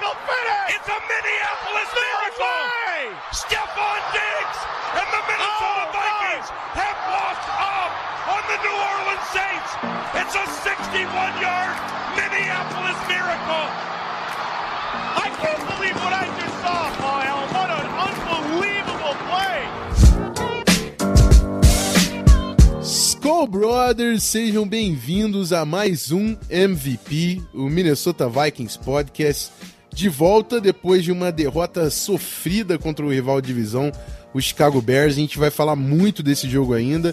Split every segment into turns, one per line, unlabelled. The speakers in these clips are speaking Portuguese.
me? It's a Minneapolis miracle. Stephon Diggs and the Minnesota
Oh,
Vikings have walked up on the New Orleans Saints. It's a 61-yard Minneapolis miracle.
I can't believe what I just saw, Allen. What an unbelievable play.
Skull Brothers, sejam bem-vindos a mais um MVP, o Minnesota Vikings Podcast. De volta depois de uma derrota sofrida contra o rival de divisão, o Chicago Bears. A gente vai falar muito desse jogo ainda.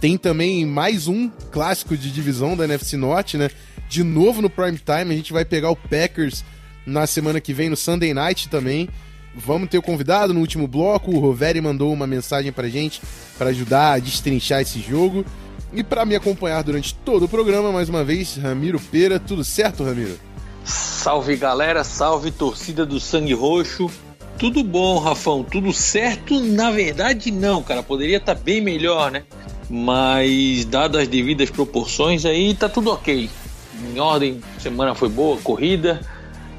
Tem também mais um clássico de divisão da NFC Norte, né? De novo no prime time, a gente vai pegar o Packers na semana que vem no Sunday Night também. Vamos ter o convidado no último bloco. O Roveri mandou uma mensagem pra gente para ajudar a destrinchar esse jogo. E para me acompanhar durante todo o programa, mais uma vez, Ramiro Pera. Tudo certo, Ramiro?
Salve galera, salve torcida do Sangue Roxo. Tudo bom, Rafão? Tudo certo? Na verdade, não, cara. Poderia estar bem melhor, né? Mas, dadas as devidas proporções, aí tá tudo ok. Em ordem, semana foi boa, corrida.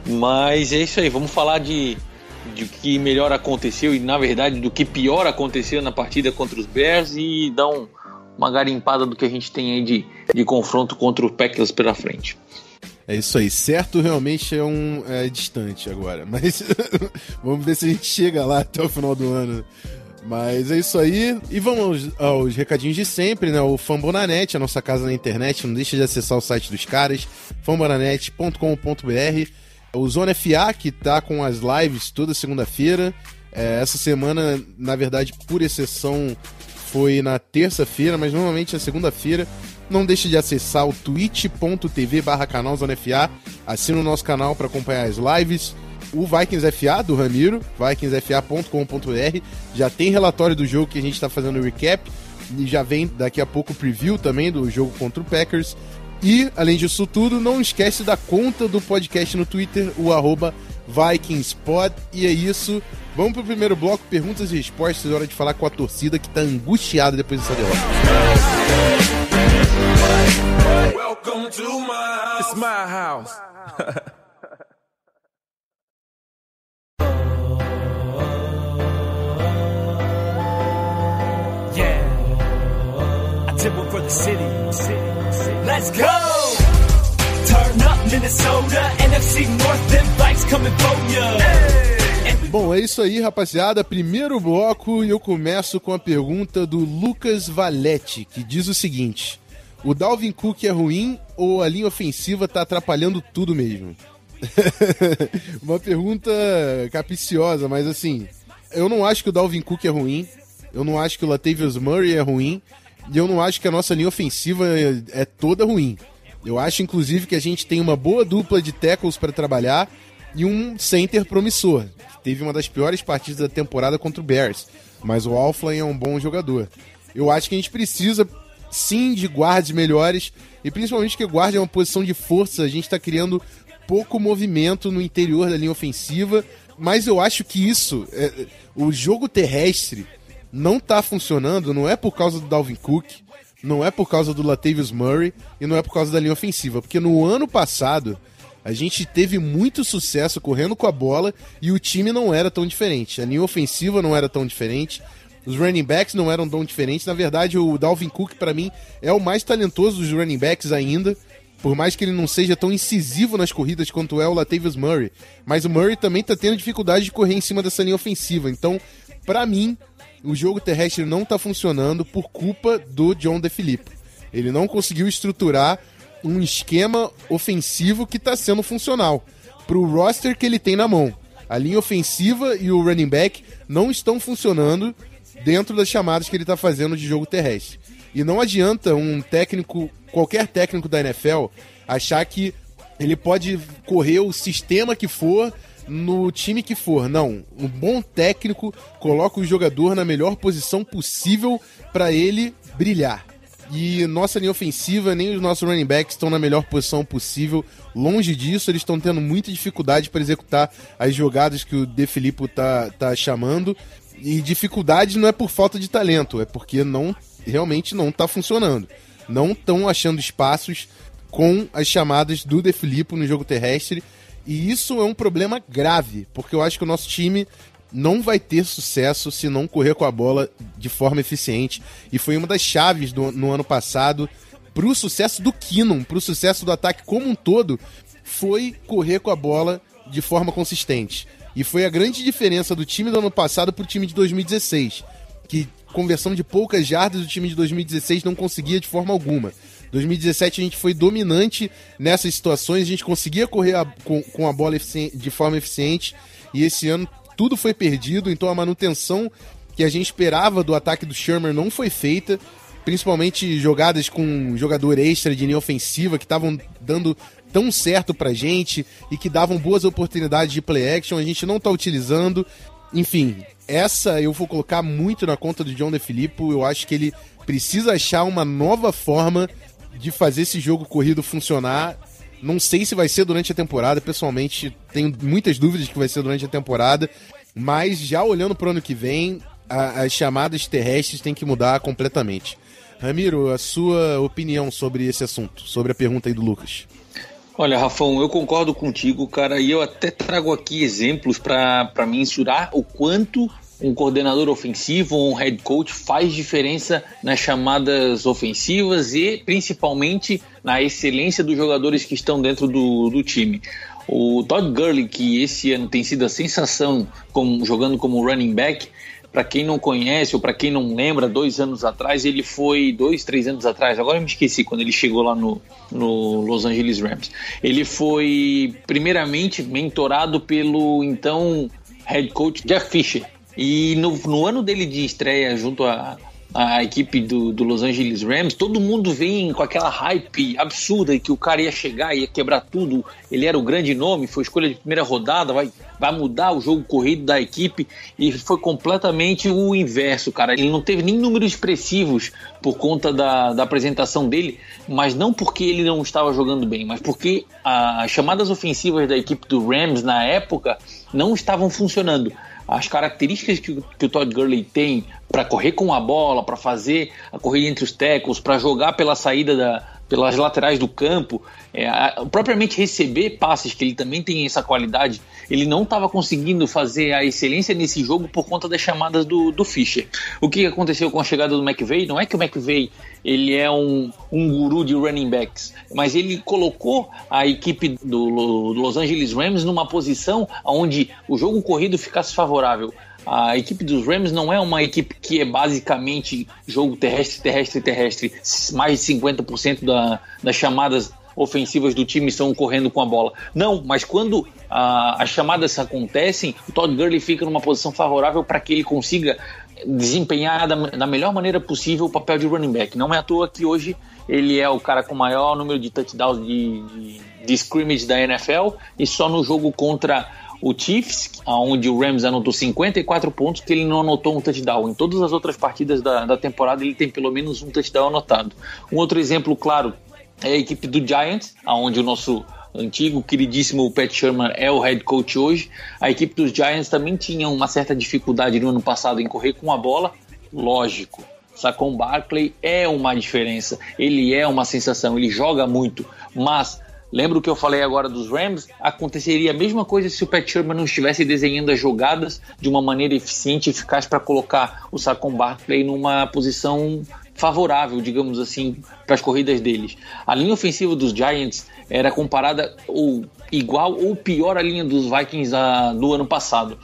Mas é isso aí, vamos falar de, de que melhor aconteceu e, na verdade, do que pior aconteceu na partida contra os Bears e dar um, uma garimpada do que a gente tem aí de, de confronto contra o Packers pela frente.
É isso aí, certo realmente é um é, distante agora, mas vamos ver se a gente chega lá até o final do ano. Mas é isso aí. E vamos aos, recadinhos de sempre, né? O Fambonanet, a nossa casa na internet. Não deixa de acessar o site dos caras, fambonanet.com.br. O Zona FA, que tá com as lives toda segunda-feira. É, essa semana, na verdade, por exceção, foi na terça-feira, mas normalmente é segunda-feira. Não deixe de acessar o twitch.tv barra FA. Assina o nosso canal para acompanhar as lives. O Vikings FA do Ramiro, vikingsfa.com.br. Já tem relatório do jogo que a gente está fazendo o recap. E já vem daqui a pouco o preview também do jogo contra o Packers. E, além disso tudo, não esquece da conta do podcast no Twitter, o arroba VikingsPod. E é isso. Vamos pro primeiro bloco, perguntas e respostas. É hora de falar com a torcida que tá angustiada depois dessa derrota.
Welcome to my house. It's my house.
yeah. I did one for the city. Let's go! Turn up Minnesota, NFC North, them bikes coming for ya. Hey.
Bom, é isso aí, rapaziada. Primeiro bloco e eu começo com a pergunta do Lucas Valete, que diz o seguinte: O Dalvin Cook é ruim ou a linha ofensiva tá atrapalhando tudo mesmo? Uma pergunta capiciosa, mas assim, eu não acho que o Dalvin Cook é ruim, eu não acho que o Latavius Murray é ruim, e eu não acho que a nossa linha ofensiva é, toda ruim. Eu acho, inclusive, que a gente tem uma boa dupla de tackles para trabalhar e um center promissor. Teve uma das piores partidas da temporada contra o Bears, mas o Alflin é um bom jogador. Eu acho que a gente precisa, sim, de guardas melhores, e principalmente que guarda é uma posição de força, a gente está criando pouco movimento no interior da linha ofensiva, mas eu acho que isso, é, o jogo terrestre não está funcionando, não é por causa do Dalvin Cook, não é por causa do Latavius Murray e não é por causa da linha ofensiva, porque no ano passado a gente teve muito sucesso correndo com a bola e o time não era tão diferente. A linha ofensiva não era tão diferente. Os running backs não eram tão diferentes. Na verdade, o Dalvin Cook, para mim, é o mais talentoso dos running backs ainda. Por mais que ele não seja tão incisivo nas corridas quanto é o Latavius Murray. Mas o Murray também tá tendo dificuldade de correr em cima dessa linha ofensiva. Então, para mim, o jogo terrestre não tá funcionando por culpa do John DeFilippo. Ele não conseguiu estruturar um esquema ofensivo que está sendo funcional para o roster que ele tem na mão. A linha ofensiva e o running back não estão funcionando dentro das chamadas que ele está fazendo de jogo terrestre. E não adianta um técnico, qualquer técnico da NFL, achar que ele pode correr o sistema que for no time que for. Não, um bom técnico coloca o jogador na melhor posição possível para ele brilhar. E nossa linha ofensiva, nem os nossos running backs estão na melhor posição possível. Longe disso, eles estão tendo muita dificuldade para executar as jogadas que o De Filippo tá, tá chamando. E dificuldade não é por falta de talento, é porque não realmente não está funcionando. Não estão achando espaços com as chamadas do De Filippo no jogo terrestre. E isso é um problema grave, porque eu acho que o nosso time não vai ter sucesso se não correr com a bola de forma eficiente. E foi uma das chaves do, no ano passado para o sucesso do Kinnon, para o sucesso do ataque como um todo, foi correr com a bola de forma consistente. E foi a grande diferença do time do ano passado para o time de 2016, que conversão de poucas jardas o time de 2016 não conseguia de forma alguma. 2017 a gente foi dominante nessas situações, a gente conseguia correr a, com, com a bola de forma eficiente e esse ano tudo foi perdido, então a manutenção que a gente esperava do ataque do Sherman não foi feita, principalmente jogadas com jogador extra de linha ofensiva que estavam dando tão certo pra gente e que davam boas oportunidades de play action, a gente não tá utilizando. Enfim, essa eu vou colocar muito na conta do John DeFilippo, eu acho que ele precisa achar uma nova forma de fazer esse jogo corrido funcionar não sei se vai ser durante a temporada, pessoalmente tenho muitas dúvidas que vai ser durante a temporada, mas já olhando para o ano que vem, a, as chamadas terrestres têm que mudar completamente. Ramiro, a sua opinião sobre esse assunto, sobre a pergunta aí do Lucas.
Olha, Rafão, eu concordo contigo, cara, e eu até trago aqui exemplos para mensurar o quanto um coordenador ofensivo um head coach faz diferença nas chamadas ofensivas e principalmente na excelência dos jogadores que estão dentro do, do time. O Todd Gurley, que esse ano tem sido a sensação como, jogando como running back, para quem não conhece ou para quem não lembra, dois anos atrás ele foi, dois, três anos atrás, agora eu me esqueci quando ele chegou lá no, no Los Angeles Rams. Ele foi primeiramente mentorado pelo então head coach Jeff Fisher, e no, no ano dele de estreia junto a, a equipe do, do, Los Angeles Rams, todo mundo vem com aquela hype absurda que o cara ia chegar, ia quebrar tudo. Ele era o grande nome, foi escolha de primeira rodada, vai, vai mudar o jogo corrido da equipe e foi completamente o inverso, cara. Ele não teve nem números expressivos por conta da, da apresentação dele, mas não porque ele não estava jogando bem, mas porque as chamadas ofensivas da equipe do Rams na época não estavam funcionando as características que, que o Todd Gurley tem para correr com a bola, para fazer a corrida entre os tackles, para jogar pela saída da, pelas laterais do campo, é, propriamente receber passes, que ele também tem essa qualidade, ele não estava conseguindo fazer a excelência nesse jogo por conta das chamadas do, do Fischer. O que aconteceu com a chegada do McVeigh? Não é que o McVeigh ele é um, um guru de running backs, mas ele colocou a equipe do, do Los Angeles Rams numa posição onde o jogo corrido ficasse favorável. A equipe dos Rams não é uma equipe que é basicamente jogo terrestre, terrestre, terrestre. Mais de 50% da, das chamadas ofensivas do time estão correndo com a bola. Não, mas quando ah, as chamadas acontecem, o Todd Gurley fica numa posição favorável para que ele consiga desempenhar da, da, melhor maneira possível o papel de running back. Não é à toa que hoje ele é o cara com o maior número de touchdowns de, de, de scrimmage da NFL e só no jogo contra o Chiefs, onde o Rams anotou 54 pontos, que ele não anotou um touchdown. Em todas as outras partidas da, da temporada, ele tem pelo menos um touchdown anotado. Um outro exemplo, claro, é a equipe do Giants, onde o nosso antigo, queridíssimo Pat Sherman é o head coach hoje. A equipe dos Giants também tinha uma certa dificuldade no ano passado em correr com a bola. Lógico, Saquon Barkley é uma diferença, ele é uma sensação, ele joga muito, mas Lembra o que eu falei agora dos Rams? Aconteceria a mesma coisa se o Pat Sherman não estivesse desenhando as jogadas de uma maneira eficiente e eficaz para colocar o Saquon Barkley numa posição favorável, digamos assim, para as corridas deles. A linha ofensiva dos Giants era comparada ou igual ou pior à linha dos Vikings a, do ano passado.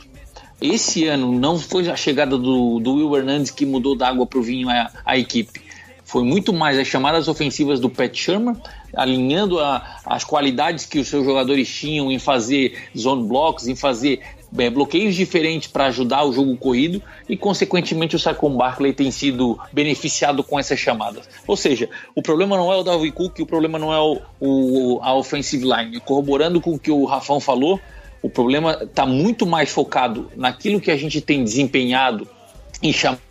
Esse ano não foi a chegada do, do Will Hernandez que mudou da água para o vinho a, a equipe. Foi muito mais as chamadas ofensivas do Pat Sherman, alinhando a, as qualidades que os seus jogadores tinham em fazer zone blocks, em fazer é, bloqueios diferentes para ajudar o jogo corrido e, consequentemente, o Saquon Barkley tem sido beneficiado com essas chamadas. Ou seja, o problema não é o Dalvin Cook, o problema não é o, o, a offensive line. Corroborando com o que o Rafão falou, O problema está muito mais focado naquilo que a gente tem desempenhado em chamadas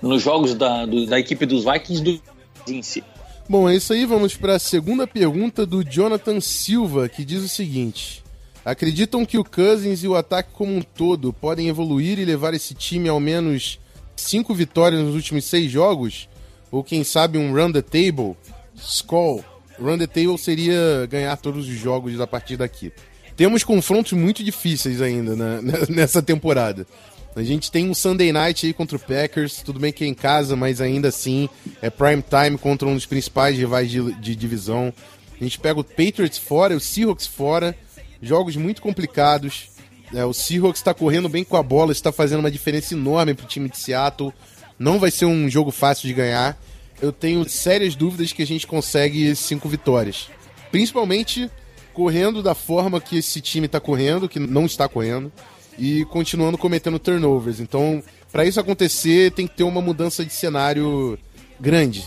nos jogos da, do, da equipe dos Vikings do si.
Bom, é isso aí. Vamos para a segunda pergunta do Jonathan Silva, que diz o seguinte: Acreditam que o Cousins e o ataque como um todo podem evoluir e levar esse time ao menos cinco vitórias nos últimos seis jogos? Ou quem sabe um run the table? Skull. Run the table seria ganhar todos os jogos a partir daqui. Temos confrontos muito difíceis ainda né, nessa temporada. A gente tem um Sunday Night aí contra o Packers, tudo bem que é em casa, mas ainda assim é prime time contra um dos principais rivais de, de divisão. A gente pega o Patriots fora, o Seahawks fora, jogos muito complicados. É, o Seahawks está correndo bem com a bola, está fazendo uma diferença enorme para o time de Seattle. Não vai ser um jogo fácil de ganhar. Eu tenho sérias dúvidas que a gente consegue cinco vitórias. Principalmente correndo da forma que esse time está correndo, que não está correndo e continuando cometendo turnovers. Então, para isso acontecer, tem que ter uma mudança de cenário grande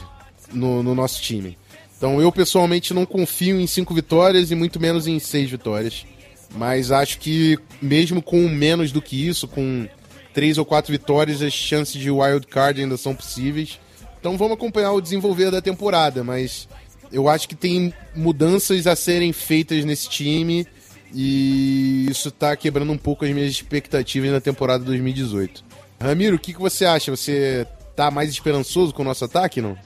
no, no, nosso time. Então, eu pessoalmente não confio em cinco vitórias e muito menos em seis vitórias. Mas acho que, mesmo com menos do que isso, com três ou quatro vitórias, as chances de wild card ainda são possíveis. Então, vamos acompanhar o desenvolver da temporada. Mas eu acho que tem mudanças a serem feitas nesse time e isso tá quebrando um pouco as minhas expectativas na temporada 2018. Ramiro, o que, que você acha? Você tá mais esperançoso com o nosso ataque, não?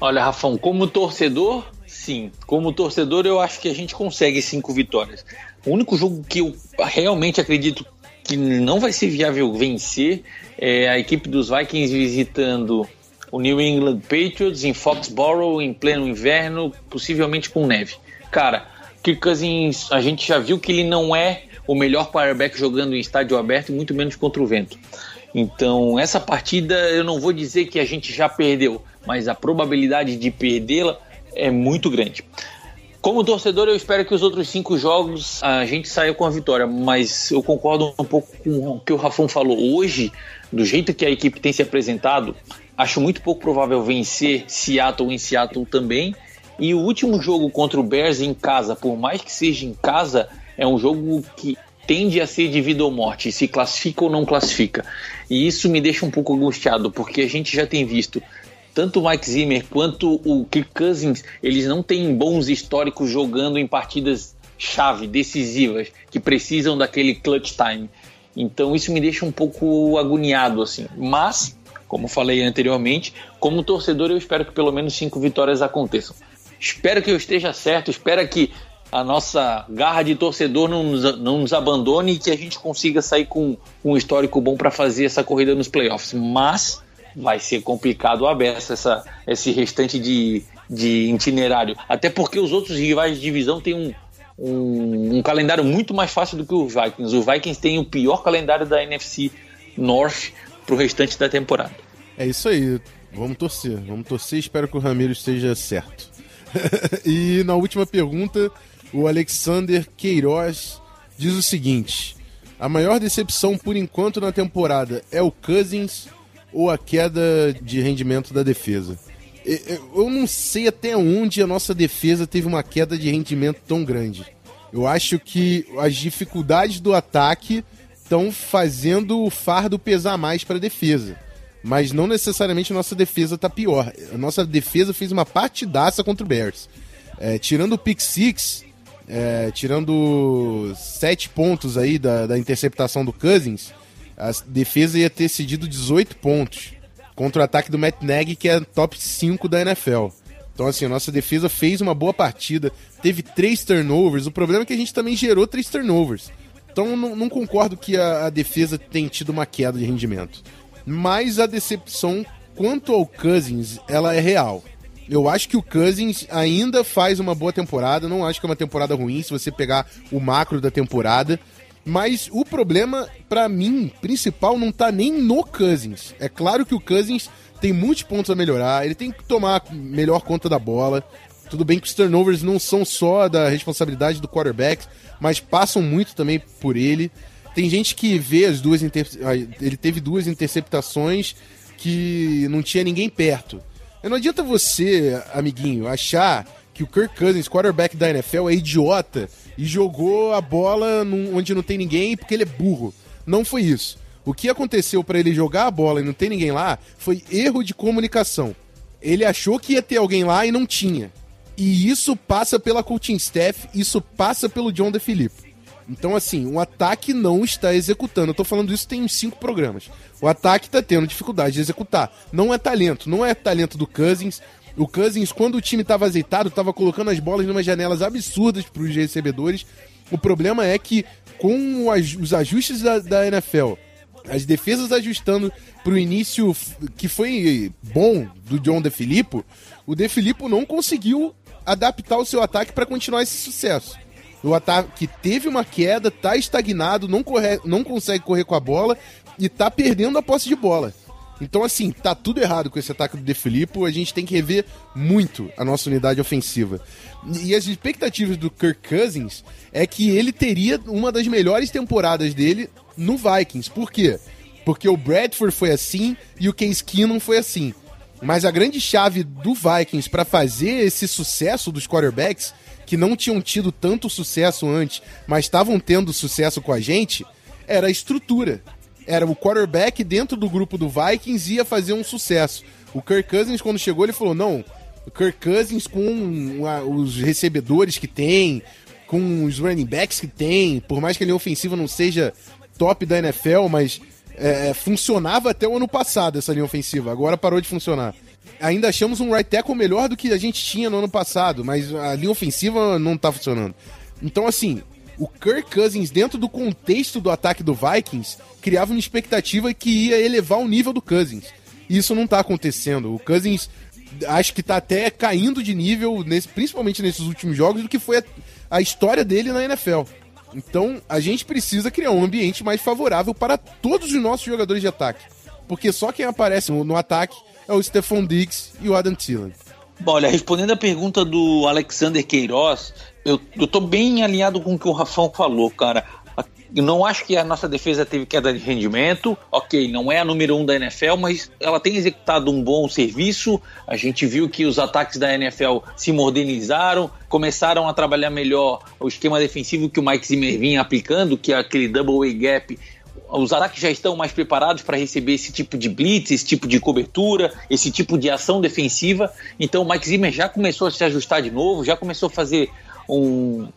Olha, Rafão, como torcedor, sim. Como torcedor, eu acho que a gente consegue cinco vitórias. O único jogo que eu realmente acredito que não vai ser viável vencer é a equipe dos Vikings visitando o New England Patriots em Foxborough em pleno inverno, possivelmente com neve. Cara, Kirk Cousins, a gente já viu que ele não é o melhor quarterback jogando em estádio aberto, muito menos contra o vento. Então, essa partida eu não vou dizer que a gente já perdeu, mas a probabilidade de perdê-la é muito grande. Como torcedor, eu espero que os outros cinco jogos a gente saia com a vitória, mas eu concordo um pouco com o que o Rafão falou. Hoje, do jeito que a equipe tem se apresentado, acho muito pouco provável vencer Seattle em Seattle também e o último jogo contra o Bears em casa, por mais que seja em casa, é um jogo que tende a ser de vida ou morte, se classifica ou não classifica. E isso me deixa um pouco angustiado, porque a gente já tem visto tanto o Mike Zimmer quanto o Kirk Cousins, eles não têm bons históricos jogando em partidas chave, decisivas, que precisam daquele clutch time. Então isso me deixa um pouco agoniado assim. Mas, como falei anteriormente, como torcedor eu espero que pelo menos cinco vitórias aconteçam. Espero que eu esteja certo, espero que a nossa garra de torcedor não nos, não nos abandone e que a gente consiga sair com um histórico bom para fazer essa corrida nos playoffs. Mas vai ser complicado a beça essa, esse restante de, de itinerário. Até porque os outros rivais de divisão têm um, um, um, calendário muito mais fácil do que os Vikings. Os Vikings têm o pior calendário da NFC North para o restante da temporada.
É isso aí. Vamos torcer. Vamos torcer espero que o Ramiro esteja certo. e na última pergunta, o Alexander Queiroz diz o seguinte: A maior decepção por enquanto na temporada é o Cousins ou a queda de rendimento da defesa? Eu não sei até onde a nossa defesa teve uma queda de rendimento tão grande. Eu acho que as dificuldades do ataque estão fazendo o fardo pesar mais para a defesa mas não necessariamente a nossa defesa tá pior. A nossa defesa fez uma partidaça contra o Bears. É, tirando o pick six, é, tirando sete pontos aí da, da interceptação do Cousins, a defesa ia ter cedido 18 pontos contra o ataque do Matt Nagy, que é top 5 da NFL. Então, assim, a nossa defesa fez uma boa partida, teve três turnovers. O problema é que a gente também gerou três turnovers. Então, não, não concordo que a, a defesa tenha tido uma queda de rendimento mas a decepção quanto ao Cousins, ela é real. Eu acho que o Cousins ainda faz uma boa temporada, não acho que é uma temporada ruim se você pegar o macro da temporada. Mas o problema, para mim, principal, não tá nem no Cousins. É claro que o Cousins tem muitos pontos a melhorar, ele tem que tomar melhor conta da bola. Tudo bem que os turnovers não são só da responsabilidade do quarterback, mas passam muito também por ele. Tem gente que vê as duas inter... Ah, ele teve duas interceptações que não tinha ninguém perto. Não adianta você, amiguinho, achar que o Kirk Cousins, quarterback da NFL, é idiota e jogou a bola onde não tem ninguém porque ele é burro. Não foi isso. O que aconteceu para ele jogar a bola e não ter ninguém lá foi erro de comunicação. Ele achou que ia ter alguém lá e não tinha. E isso passa pela coaching staff, isso passa pelo John DeFilippo. Então, assim, o ataque não está executando. Eu tô falando isso tem uns cinco programas. O ataque tá tendo dificuldade de executar. Não é talento, não é talento do Cousins. O Cousins, quando o time tava azeitado, tava colocando as bolas numa janelas absurdas pros recebedores. O problema é que, com o os ajustes da, da NFL, as defesas ajustando pro início f- que foi bom do John DeFilippo, o DeFilippo não conseguiu adaptar o seu ataque para continuar esse sucesso. O ataque teve uma queda, tá estagnado, não, corre, não consegue correr com a bola e tá perdendo a posse de bola. Então, assim, tá tudo errado com esse ataque do De Filippo. A gente tem que rever muito a nossa unidade ofensiva. E as expectativas do Kirk Cousins é que ele teria uma das melhores temporadas dele no Vikings. Por quê? Porque o Bradford foi assim e o Case Keenum foi assim. Mas a grande chave do Vikings para fazer esse sucesso dos quarterbacks, que não tinham tido tanto sucesso antes, mas estavam tendo sucesso com a gente, era a estrutura. Era o quarterback dentro do grupo do Vikings ia fazer um sucesso. O Kirk Cousins, quando chegou, ele falou: não, o Kirk Cousins com os recebedores que tem, com os running backs que tem, por mais que a linha ofensiva não seja top da NFL, mas é, funcionava até o ano passado essa linha ofensiva, agora parou de funcionar. Ainda achamos um right tackle melhor do que a gente tinha no ano passado, mas a linha ofensiva não tá funcionando. Então, assim, o Kirk Cousins, dentro do contexto do ataque do Vikings, criava uma expectativa que ia elevar o nível do Cousins. Isso não tá acontecendo. O Cousins acho que tá até caindo de nível, nesse, principalmente nesses últimos jogos, do que foi a, a história dele na NFL. Então, a gente precisa criar um ambiente mais favorável para todos os nossos jogadores de ataque. Porque só quem aparece no, no ataque é o Stephon Diggs e o Adam Thielen.
Bom, olha, respondendo a pergunta do Alexander Queiroz, eu, eu tô bem alinhado com o que o Rafão falou, cara. Eu não acho que a nossa defesa teve queda de rendimento. Ok, não é a número um da NFL, mas ela tem executado um bom serviço. A gente viu que os ataques da NFL se modernizaram, começaram a trabalhar melhor o esquema defensivo que o Mike Zimmer vinha aplicando, que é aquele double A gap os ataques já estão mais preparados para receber esse tipo de blitz, esse tipo de cobertura, esse tipo de ação defensiva. Então o Mike Zimmer já começou a se ajustar de novo, já começou a fazer um,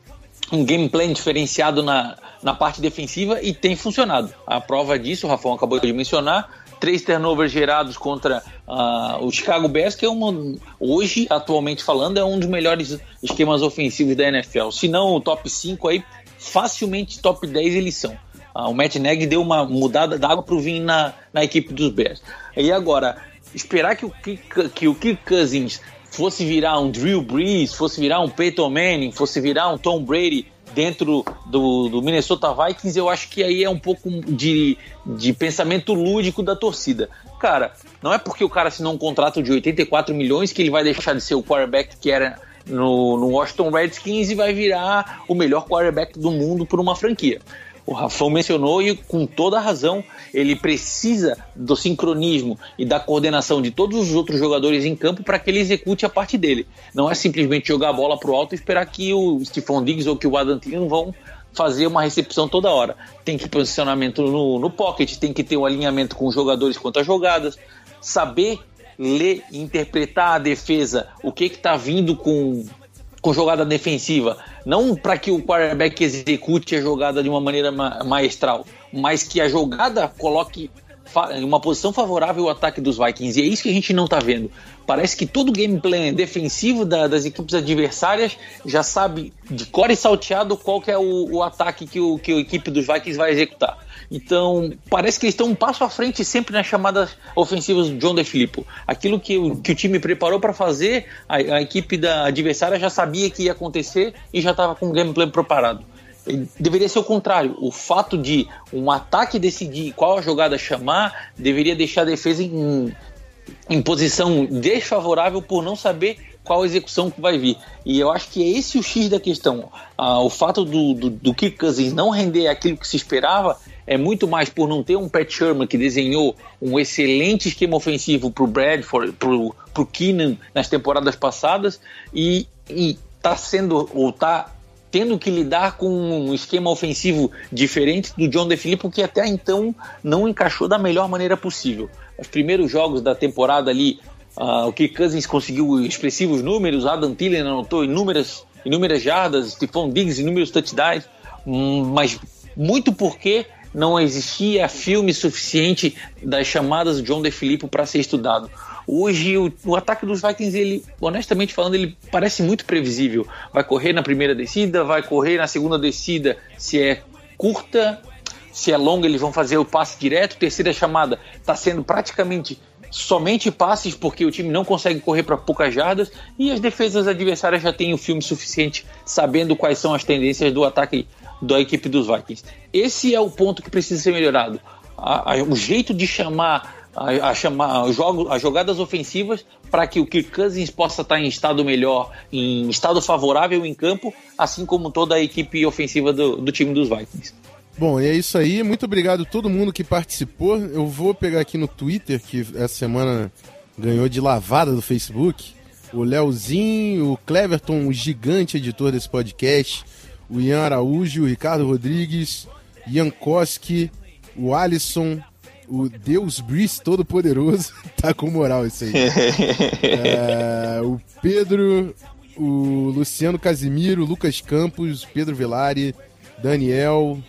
um game plan diferenciado na, na parte defensiva e tem funcionado. A prova disso, o Rafão acabou de mencionar, três turnovers gerados contra ah, o Chicago Bears, que é uma, hoje, atualmente falando, é um dos melhores esquemas ofensivos da NFL. Se não o top 5 aí, facilmente top 10 eles são. Ah, o Matt Nagy deu uma mudada d'água para o vinho na, na equipe dos Bears. E agora, esperar que o Kirk, que o Kirk Cousins fosse virar um Drew Brees, fosse virar um Peyton Manning, fosse virar um Tom Brady dentro do, do Minnesota Vikings, eu acho que aí é um pouco de, de pensamento lúdico da torcida. Cara, não é porque o cara assinou um contrato de 84 milhões que ele vai deixar de ser o quarterback que era no, no Washington Redskins e vai virar o melhor quarterback do mundo por uma franquia. O Rafão mencionou e com toda a razão, ele precisa do sincronismo e da coordenação de todos os outros jogadores em campo para que ele execute a parte dele. Não é simplesmente jogar a bola pro alto e esperar que o Stephon Diggs ou que o Thielen vão fazer uma recepção toda hora. Tem que posicionamento no, no pocket, tem que ter um alinhamento com os jogadores quanto às jogadas, saber ler e interpretar a defesa, o que está vindo com com jogada defensiva, não para que o quarterback execute a jogada de uma maneira ma maestral, mas que a jogada coloque em uma posição favorável ao ataque dos Vikings. E é isso que a gente não está vendo. Parece que todo o gameplay defensivo da, das equipes adversárias já sabe de core salteado qual que é o, o ataque que, o, que a equipe dos Vikings vai executar. Então, parece que eles estão um passo à frente sempre nas chamadas ofensivas do John DeFilippo. Aquilo que o, que o time preparou para fazer, a, a, equipe da adversária já sabia que ia acontecer e já estava com o gameplay preparado. Deveria ser o contrário. O fato de um ataque decidir qual a jogada chamar deveria deixar a defesa em, em posição desfavorável por não saber qual execução que vai vir. E eu acho que é esse o X da questão. Ah, o fato do, do, do Kirk Cousins não render aquilo que se esperava é muito mais por não ter um Pat Sherman que desenhou um excelente esquema ofensivo para o Bradford, para o Keenan nas temporadas passadas e está sendo ou está tendo que lidar com um esquema ofensivo diferente do John DeFilippo, que até então não encaixou da melhor maneira possível. Os primeiros jogos da temporada ali, uh, o Kirk Cousins conseguiu expressivos números, Adam Thielen anotou inúmeras, inúmeras jardas, Stephon Diggs inúmeros touchdowns, hum, mas muito porque não existia filme suficiente das chamadas do John DeFilippo para ser estudado. Hoje o, o, ataque dos Vikings, ele, honestamente falando, ele parece muito previsível. Vai correr na primeira descida, vai correr na segunda descida, se é curta, se é longa, eles vão fazer o passe direto. Terceira chamada está sendo praticamente somente passes, porque o time não consegue correr para poucas jardas e as defesas adversárias já têm o filme suficiente sabendo quais são as tendências do ataque da equipe dos Vikings. Esse é o ponto que precisa ser melhorado. A, a, o jeito de chamar a, a chamar jogo, as jogadas ofensivas para que o Kirk Cousins possa estar em estado melhor, em estado favorável em campo, assim como toda a equipe ofensiva do, do time dos Vikings.
Bom, e é isso aí. Muito obrigado a todo mundo que participou. Eu vou pegar aqui no Twitter, que essa semana ganhou de lavada do Facebook. O Leozinho, o Cleverton, o gigante editor desse podcast, o Ian Araújo, o Ricardo Rodrigues, Ian Koski, o Alisson, o Deus Brice Todo-Poderoso. tá com moral isso aí. é, o Pedro, o Luciano Casimiro, Lucas Campos, Pedro Velari, Daniel,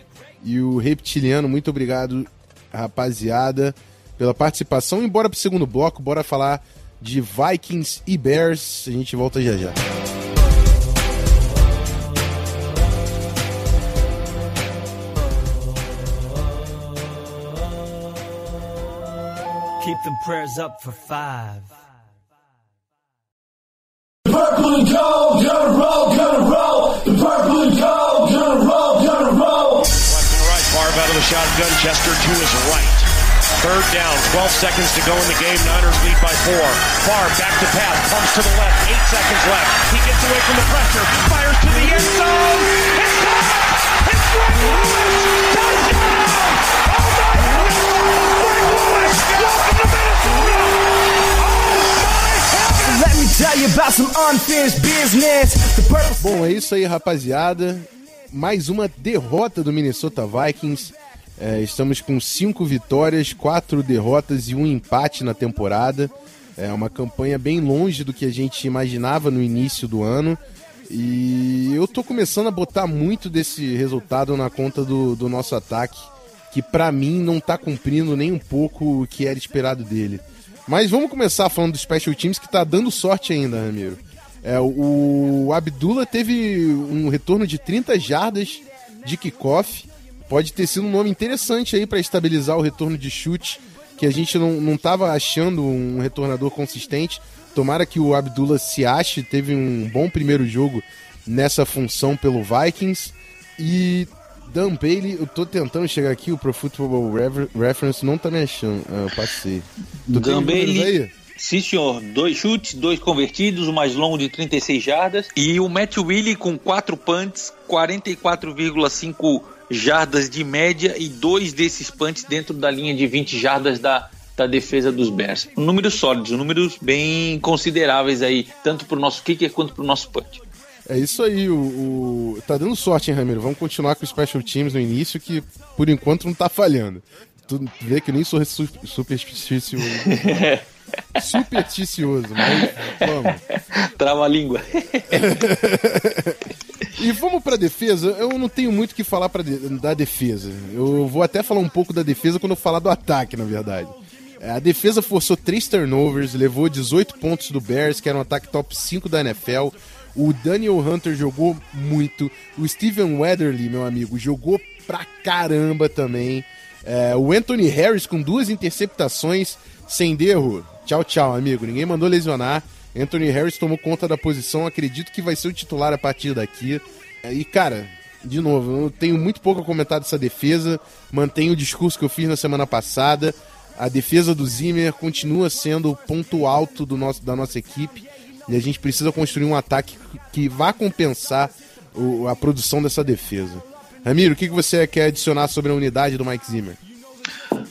e o Reptiliano. Muito obrigado, rapaziada, pela participação. E bora pro segundo bloco, bora falar de Vikings e Bears. A gente volta já já. Keep them prayers up for five. The purple and gold, gonna roll, gonna roll. The purple and gold, gonna roll, gonna roll.
Favre out of the shotgun. Chester to his right. Third down, 12 seconds to go in the game. Niners lead by four. Favre back to pass, pumps to the left. Eight seconds left. He gets away from the pressure, fires to the end zone. It's caught! It's Greg Lewis! Touchdown! Bom, é isso aí, rapaziada mais uma derrota do Minnesota Vikings. É, estamos com cinco vitórias, quatro derrotas e um empate na temporada. É uma campanha bem longe do que a gente imaginava no início do ano. E eu tô começando a botar muito desse resultado na conta do, do nosso ataque, que para mim não tá cumprindo nem um pouco o que era esperado dele. Mas vamos começar falando do Special Teams que tá dando sorte ainda, Ramiro. É, o Abdullah teve um retorno de 30 jardas de kickoff. Pode ter sido um nome interessante aí para estabilizar o retorno de chute, que a gente não estava achando um retornador consistente. Tomara que o Abdullah se ache, teve um bom primeiro jogo nessa função pelo Vikings. E Dan Bailey, eu tô tentando chegar aqui, o Pro Football Reference não tá me achando. Ah, eu passei.
Tu Dan Bailey. Aí? Sim, senhor. Dois chutes, dois convertidos, o mais longo de 36 jardas. E o Matt Willie com quatro punts, 44,5 jardas de média e dois desses punts dentro da linha de 20 jardas da, da defesa dos Bears. Números sólidos, números bem consideráveis aí, tanto para o nosso kicker quanto para o nosso punch.
É isso aí, o, o, tá dando sorte, hein, Ramiro? Vamos continuar com o Special Teams no início, que por enquanto não tá falhando. Tu vê que eu nem sou supersticioso. supersticioso, mas vamos.
Trava a língua.
e vamos pra defesa. Eu não tenho muito o que falar pra de, da defesa. Eu vou até falar um pouco da defesa quando eu falar do ataque, na verdade. É, a defesa forçou três turnovers, levou 18 pontos do Bears, que era um ataque top 5 da NFL. O Daniel Hunter jogou muito. O Steven Weatherly, meu amigo, jogou pra caramba também. É, o Anthony Harris com duas interceptações sem derro. Tchau, tchau, amigo. Ninguém mandou lesionar. Anthony Harris tomou conta da posição. Acredito que vai ser o titular a partir daqui. E, cara, de novo, eu tenho muito pouco a comentar dessa defesa. Mantenho o discurso que eu fiz na semana passada. A defesa do Zimmer continua sendo o ponto alto do nosso, da nossa equipe. E a gente precisa construir um ataque que vá compensar o, a produção dessa defesa. Ramiro, o que você quer adicionar sobre a unidade do Mike Zimmer?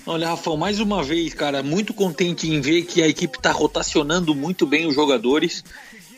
Olha, Rafael, mais uma vez, cara, muito contente em ver que a equipe está rotacionando muito bem os jogadores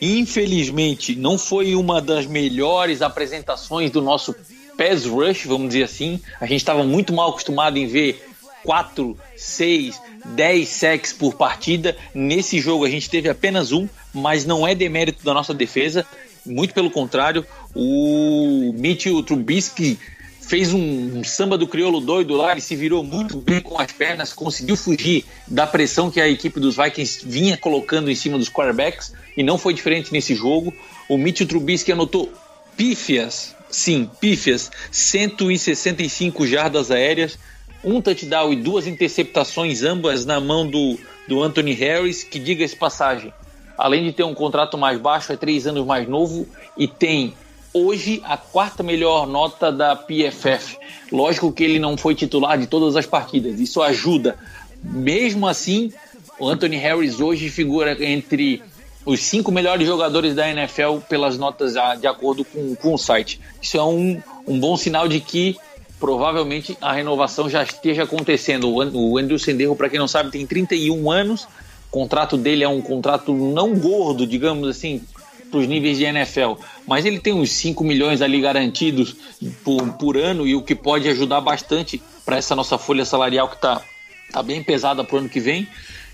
Infelizmente, não foi uma das melhores apresentações do nosso pass rush, vamos dizer assim. A gente estava muito mal acostumado em ver 4, 6, 10 sacks por partida. Nesse jogo a gente teve apenas um, mas não é demérito da nossa defesa. Muito pelo contrário, o Mitchell Trubisky fez um, samba do crioulo doido lá, ele se virou muito bem com as pernas, conseguiu fugir da pressão que a equipe dos Vikings vinha colocando em cima dos quarterbacks e não foi diferente nesse jogo. O Mitchell Trubisky anotou pífias, sim, pífias, 165 jardas aéreas, um touchdown e duas interceptações, ambas na mão do, do Anthony Harris, que diga-se passagem, além de ter um contrato mais baixo, é três anos mais novo e tem hoje a quarta melhor nota da PFF. Lógico que ele não foi titular de todas as partidas, isso ajuda. Mesmo assim, o Anthony Harris hoje figura entre os cinco melhores jogadores da NFL pelas notas de acordo com, com o site. Isso é um, um bom sinal de que provavelmente a renovação já esteja acontecendo. O Andrew Senderro, para quem não sabe, tem 31 anos. Contrato dele é um contrato não gordo, digamos assim, para os níveis de NFL, mas ele tem uns 5 milhões ali garantidos por, por ano e o que pode ajudar bastante para essa nossa folha salarial que está tá bem pesada para o ano que vem.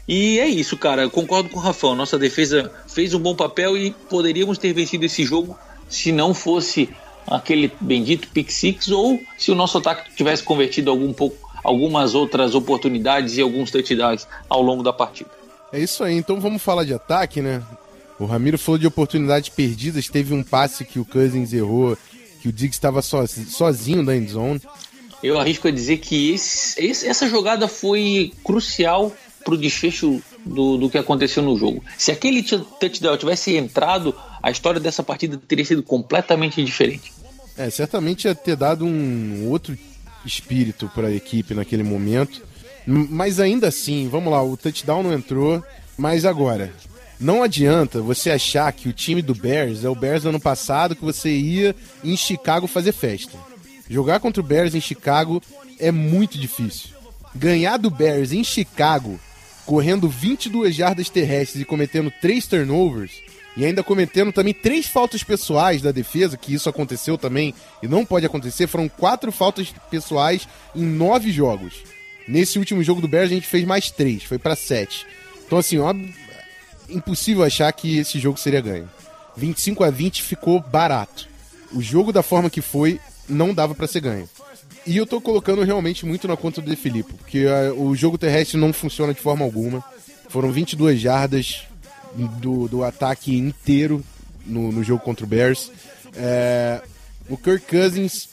E é isso, cara. Eu concordo com o Rafão. Nossa defesa fez um bom papel e poderíamos ter vencido esse jogo se não fosse aquele bendito pick six ou se o nosso ataque tivesse convertido algum pouco, algumas outras oportunidades e alguns touchdowns ao longo da partida.
É isso aí. Então vamos falar de ataque, né? O Ramiro falou de oportunidades perdidas. Teve um passe que o Cousins errou, que o Diggs estava sozinho na endzone.
Eu arrisco a dizer que esse, esse, essa jogada foi crucial para o desfecho do, do que aconteceu no jogo. Se aquele touchdown tivesse entrado, a história dessa partida teria sido completamente diferente.
É, certamente ia ter dado um outro espírito para a equipe naquele momento. Mas ainda assim, vamos lá, o touchdown não entrou. Mas agora, não adianta você achar que o time do Bears é o Bears do ano passado que você ia em Chicago fazer festa. Jogar contra o Bears em Chicago é muito difícil. Ganhar do Bears em Chicago, correndo 22 jardas terrestres e cometendo 3 turnovers, e ainda cometendo também três faltas pessoais da defesa, que isso aconteceu também e não pode acontecer. Foram quatro faltas pessoais em nove jogos. Nesse último jogo do Bears a gente fez mais três, foi para sete. Então assim, ó, impossível achar que esse jogo seria ganho. 25 a 20 ficou barato. O jogo da forma que foi não dava para ser ganho. E eu tô colocando realmente muito na conta do De Filippo, porque uh, o jogo terrestre não funciona de forma alguma. Foram 22 jardas do, do ataque inteiro no, no jogo contra o Bears. É, o Kirk Cousins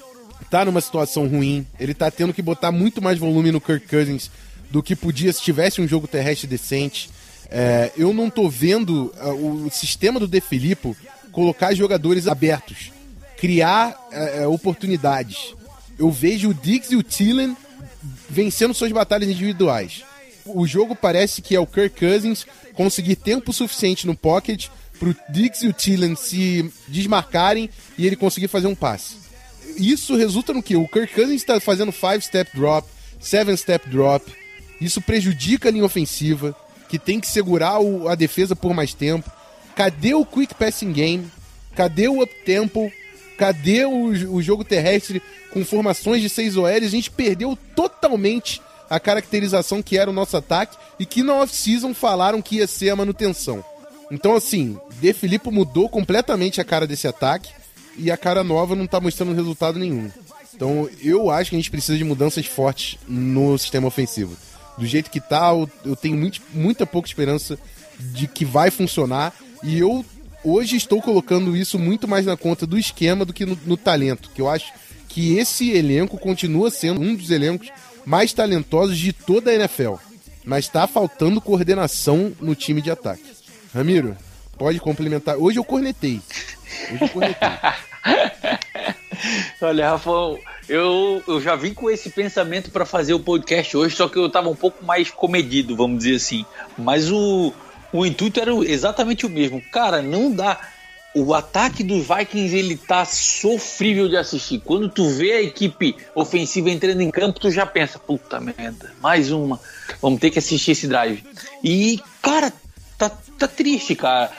tá numa situação ruim. Ele tá tendo que botar muito mais volume no Kirk Cousins do que podia se tivesse um jogo terrestre decente. É, eu não tô vendo uh, o sistema do De Filippo colocar jogadores abertos, criar uh, oportunidades. Eu vejo o Diggs e o Thielen vencendo suas batalhas individuais. O jogo parece que é o Kirk Cousins conseguir tempo suficiente no pocket para o Diggs e o Thielen se desmarcarem e ele conseguir fazer um passe. Isso resulta no que? O Kirk Cousins está fazendo five step drop, seven step drop. Isso prejudica a linha ofensiva que tem que segurar o, a defesa por mais tempo. Cadê o quick passing game? Cadê o up tempo? Cadê o, o jogo terrestre com formações de 6 OL? A gente perdeu totalmente a caracterização que era o nosso ataque e que na off-season falaram que ia ser a manutenção. Então, assim, De Filippo mudou completamente a cara desse ataque e a cara nova não tá mostrando resultado nenhum. Então, eu acho que a gente precisa de mudanças fortes no sistema ofensivo do jeito que tá, eu, tenho muito, muita pouca esperança de que vai funcionar. E eu hoje estou colocando isso muito mais na conta do esquema do que no, no talento, que eu acho que esse elenco continua sendo um dos elencos mais talentosos de toda a NFL. Mas está faltando coordenação no time de ataque. Ramiro, pode complementar. Hoje eu cornetei. Hoje eu cornetei.
Olha, Rafa, eu, eu já vim com esse pensamento para fazer o podcast hoje, só que eu tava um pouco mais comedido, vamos dizer assim. Mas o, o intuito era exatamente o mesmo. Cara, não dá. O ataque dos Vikings ele tá sofrível de assistir. Quando tu vê a equipe ofensiva entrando em campo, tu já pensa, puta merda, mais uma. Vamos ter que assistir esse drive. E, cara, tá, tá triste, cara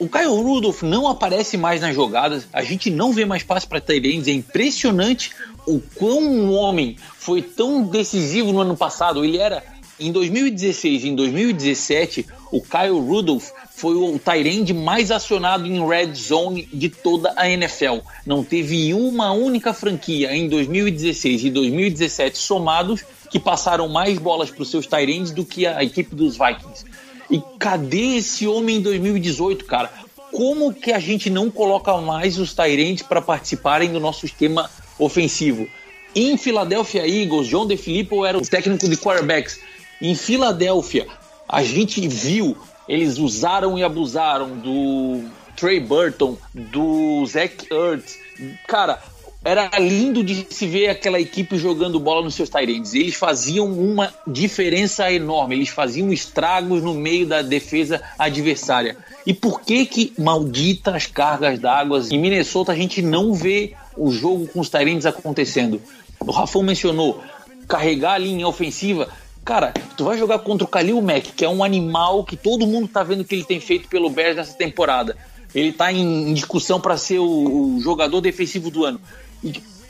o Kyle Rudolph não aparece mais nas jogadas, a gente não vê mais passe para Tyrants, é impressionante o quão um homem foi tão decisivo no ano passado. Ele era em 2016 e em 2017, o Kyle Rudolph foi o Tyrande mais acionado em red zone de toda a NFL. Não teve uma única franquia em 2016 e 2017 somados que passaram mais bolas para os seus Tyrands do que a equipe dos Vikings. E cadê esse homem em 2018, cara? Como que a gente não coloca mais os Tyrands para participarem do nosso sistema ofensivo? Em Philadelphia Eagles, John DeFilippo era o técnico de quarterbacks em Filadélfia, a gente viu, eles usaram e abusaram do Trey Burton, do Zach Ertz. Cara, era lindo de se ver aquela equipe jogando bola nos seus Tyrants. Eles faziam uma diferença enorme, eles faziam estragos no meio da defesa adversária. E por que que malditas cargas d'água em Minnesota a gente não vê o jogo com os Tyrants acontecendo? O Rafão mencionou carregar a linha ofensiva. Cara, tu vai jogar contra o Khalil Mack, que é um animal que todo mundo tá vendo que ele tem feito pelo Bears nessa temporada. Ele tá em, discussão para ser o, o, jogador defensivo do ano.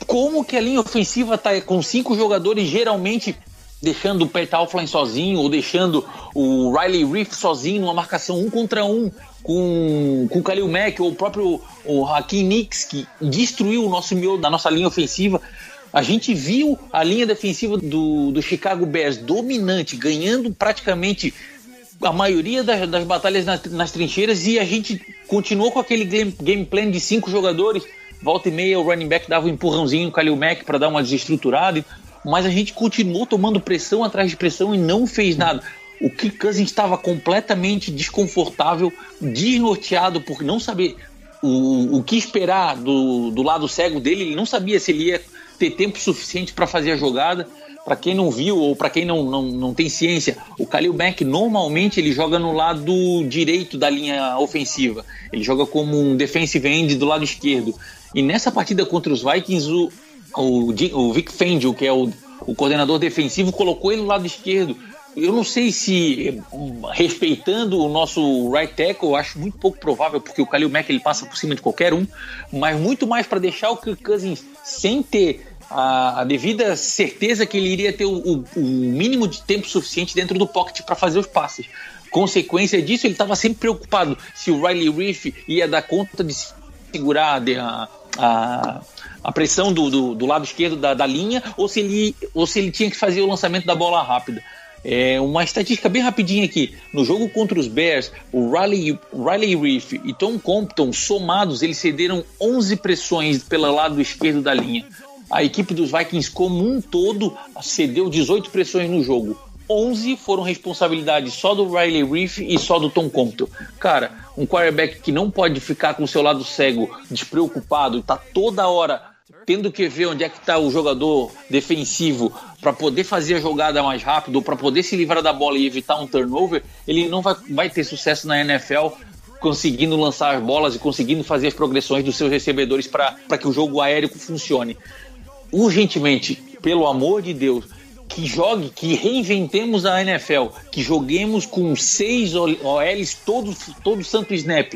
Como que a linha ofensiva tá com cinco jogadores geralmente deixando o Alflin sozinho ou deixando o Riley Reef sozinho numa marcação um contra um com, com o Khalil Mack ou o próprio o Hakim Nix que destruiu o nosso miolo da nossa linha ofensiva. A gente viu a linha defensiva do, do Chicago Bears dominante, ganhando praticamente a maioria das, das batalhas nas, nas, trincheiras e a gente continuou com aquele game, game plan de cinco jogadores. Volta e meia, o running back dava um empurrãozinho no Kalil Mack para dar uma desestruturada, mas a gente continuou tomando pressão atrás de pressão e não fez nada. O Kirk Cousins estava completamente desconfortável, desnorteado por não saber o, o que esperar do, do lado cego dele. Ele não sabia se ele ia ter tempo suficiente para fazer a jogada. Para quem não viu ou para quem não, não, não tem ciência, o Khalil Mack normalmente ele joga no lado direito da linha ofensiva. Ele joga como um defensive end do lado esquerdo. E nessa partida contra os Vikings, o, o, o Vic Fangio, que é o, o coordenador defensivo, colocou ele no lado esquerdo. Eu não sei se respeitando o nosso right tackle, eu acho muito pouco provável, porque o Khalil Mack ele passa por cima de qualquer um, mas muito mais para deixar o Kirk Cousins sem ter a, a, devida certeza que ele iria ter o, o, o, mínimo de tempo suficiente dentro do pocket para fazer os passes. Consequência disso, ele estava sempre preocupado se o Riley Reef ia dar conta de segurar a, a, a pressão do, do, do, lado esquerdo da, da linha ou se, ele, ou se ele tinha que fazer o lançamento da bola rápida. É uma estatística bem rapidinha aqui. No jogo contra os Bears, o Riley, Riley Reef e Tom Compton, somados, eles cederam 11 pressões pelo lado esquerdo da linha a equipe dos Vikings como um todo cedeu 18 pressões no jogo. 11 foram responsabilidade só do Riley Reef e só do Tom Compton. Cara, um quarterback que não pode ficar com o seu lado cego, despreocupado, tá toda hora tendo que ver onde é que está o jogador defensivo para poder fazer a jogada mais rápido, para poder se livrar da bola e evitar um turnover, ele não vai, vai ter sucesso na NFL conseguindo lançar as bolas e conseguindo fazer as progressões dos seus recebedores para que o jogo aéreo funcione urgentemente, pelo amor de Deus, que jogue, que reinventemos a NFL, que joguemos com seis OLs todo, todo santo snap.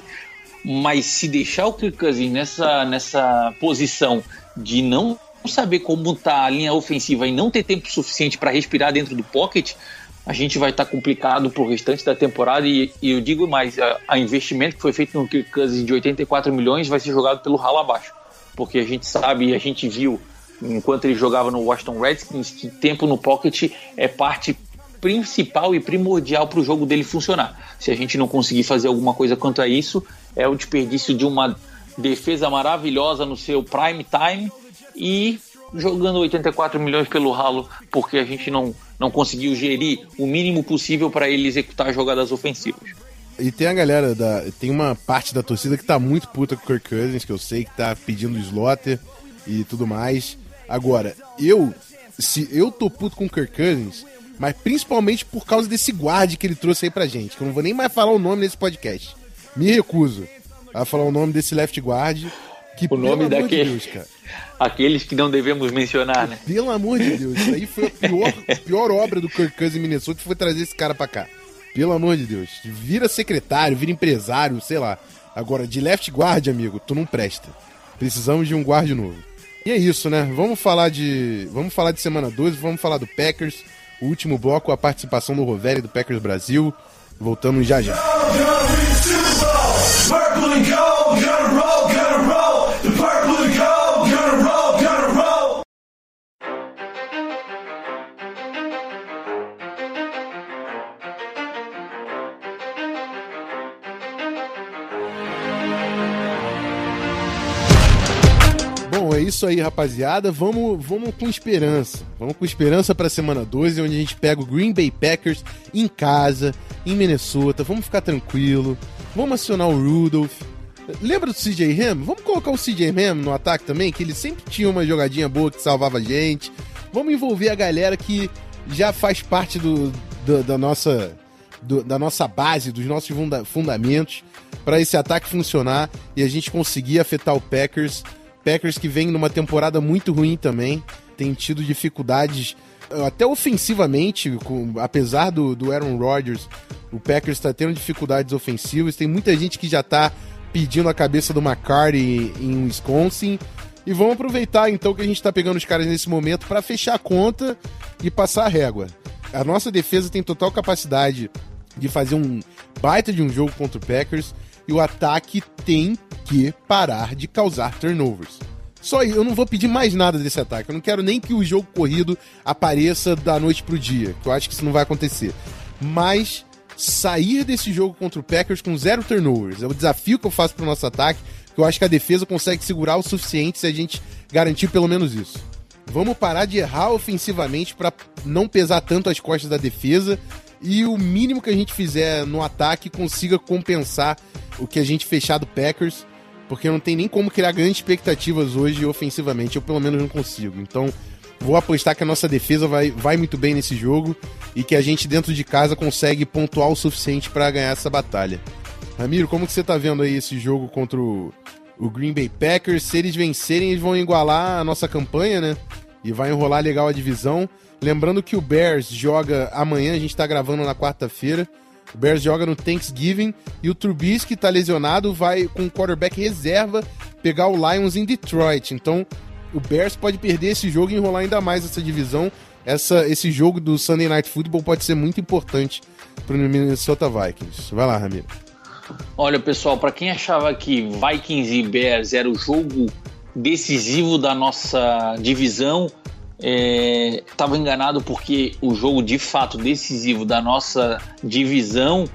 Mas se deixar o Kirk Cousins nessa, nessa posição de não saber como tá a linha ofensiva e não ter tempo suficiente para respirar dentro do pocket, a gente vai estar tá complicado pro restante da temporada. E, e eu digo mais: a, a, investimento que foi feito no Kirk Cousins de 84 milhões vai ser jogado pelo ralo abaixo. Porque a gente sabe, a gente viu enquanto ele jogava no Washington Redskins, que tempo no pocket é parte principal e primordial para o jogo dele funcionar. Se a gente não conseguir fazer alguma coisa quanto a isso, é o desperdício de uma defesa maravilhosa no seu prime time e jogando 84 milhões pelo ralo porque a gente não, não conseguiu gerir o mínimo possível para ele executar jogadas ofensivas.
E tem a galera da. Tem uma parte da torcida que tá muito puta com o Kirk Cousins, que eu sei que tá pedindo slaughter e tudo mais. Agora, eu. Se eu tô puto com o Kirk Cousins, mas principalmente por causa desse guarde que ele trouxe aí pra gente, que eu não vou nem mais falar o nome nesse podcast. Me recuso a falar o nome desse left guard. Que,
o nome daqueles. De Deus, Aqueles que não devemos mencionar, né?
Pelo amor de Deus, isso aí foi a pior, pior obra do Kirk Cousins em Minnesota foi trazer esse cara pra cá. Pelo amor de Deus. Vira secretário, vira empresário, sei lá. Agora, de left guard, amigo, tu não presta. Precisamos de um guard novo. E é isso, né? Vamos falar de. Vamos falar de semana 12, vamos falar do Packers. O último bloco, a participação do Rovelli do Packers Brasil. Voltamos já já. Isso aí, rapaziada. Vamos, vamos com esperança. Vamos com esperança pra semana 12, onde a gente pega o Green Bay Packers em casa, em Minnesota. Vamos ficar tranquilo. Vamos acionar o Rudolph. Lembra do CJ Ham? Vamos colocar o CJ Ham no ataque também, que ele sempre tinha uma jogadinha boa que salvava a gente. Vamos envolver a galera que já faz parte do, do- da nossa do- da nossa base, dos nossos funda- fundamentos, para esse ataque funcionar e a gente conseguir afetar o Packers. Packers que vem numa temporada muito ruim também, tem tido dificuldades eh, até ofensivamente, com- apesar do, do Aaron Rodgers, o Packers está tendo dificuldades ofensivas. Tem muita gente que já está pedindo a cabeça do McCarthy em Wisconsin. E vamos aproveitar então que a gente está pegando os caras nesse momento para fechar a conta e passar a régua. A nossa defesa tem total capacidade de fazer um baita de um jogo contra o Packers e o ataque tem que parar de causar turnovers. Só eu não vou pedir mais nada desse ataque. Eu não quero nem que o jogo corrido apareça da noite pro dia, que eu acho que isso não vai acontecer. Mas sair desse jogo contra o Packers com zero turnovers é o desafio que eu faço pro nosso ataque, que eu acho que a defesa consegue segurar o suficiente se a gente garantir pelo menos isso. Vamos parar de errar ofensivamente para não pesar tanto as costas da defesa e o mínimo que a gente fizer no ataque consiga compensar o que a gente fechar do Packers, porque não tem nem como criar grandes expectativas hoje ofensivamente, eu pelo menos não consigo. Então, vou apostar que a nossa defesa vai, vai muito bem nesse jogo e que a gente dentro de casa consegue pontuar o suficiente para ganhar essa batalha. Ramiro, como que você tá vendo aí esse jogo contra o, o Green Bay Packers? Se eles vencerem, eles vão igualar a nossa campanha, né? E vai enrolar legal a divisão. Lembrando que o Bears joga amanhã, a gente tá gravando na quarta-feira. O Bears joga no Thanksgiving e o Trubisky tá lesionado, vai com o quarterback reserva pegar o Lions em Detroit. Então, o Bears pode perder esse jogo e enrolar ainda mais essa divisão. Essa, esse jogo do Sunday Night Football pode ser muito importante pro Minnesota Vikings. Vai lá, Ramiro.
Olha, pessoal, para quem achava que Vikings e Bears era o jogo decisivo da nossa divisão, estava enganado porque o jogo de fato decisivo da nossa divisão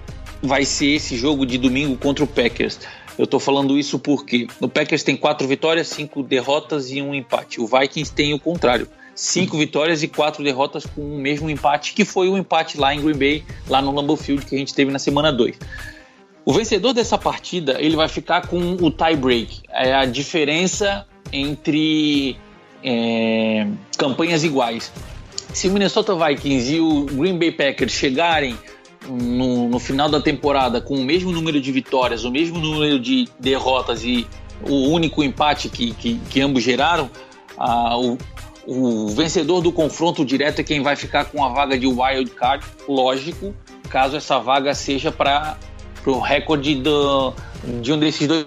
vai ser esse jogo de domingo contra o Packers. Eu tô falando isso porque o Packers tem quatro vitórias, cinco derrotas e um empate. O Vikings tem o contrário. Cinco vitórias e quatro derrotas com o mesmo empate, que foi o empate lá em Green Bay, lá no Lambeau Field, que a gente teve na semana 2. O vencedor dessa partida ele vai ficar com o tie break, é a diferença entre é, campanhas iguais. Se o Minnesota Vikings e o Green Bay Packers chegarem no, no final da temporada com o mesmo número de vitórias, o mesmo número de derrotas e o único empate que, que, que ambos geraram, ah, o, o vencedor do confronto direto é quem vai ficar com a vaga de wild card, lógico, caso essa vaga seja para o recorde do, de um desses dois,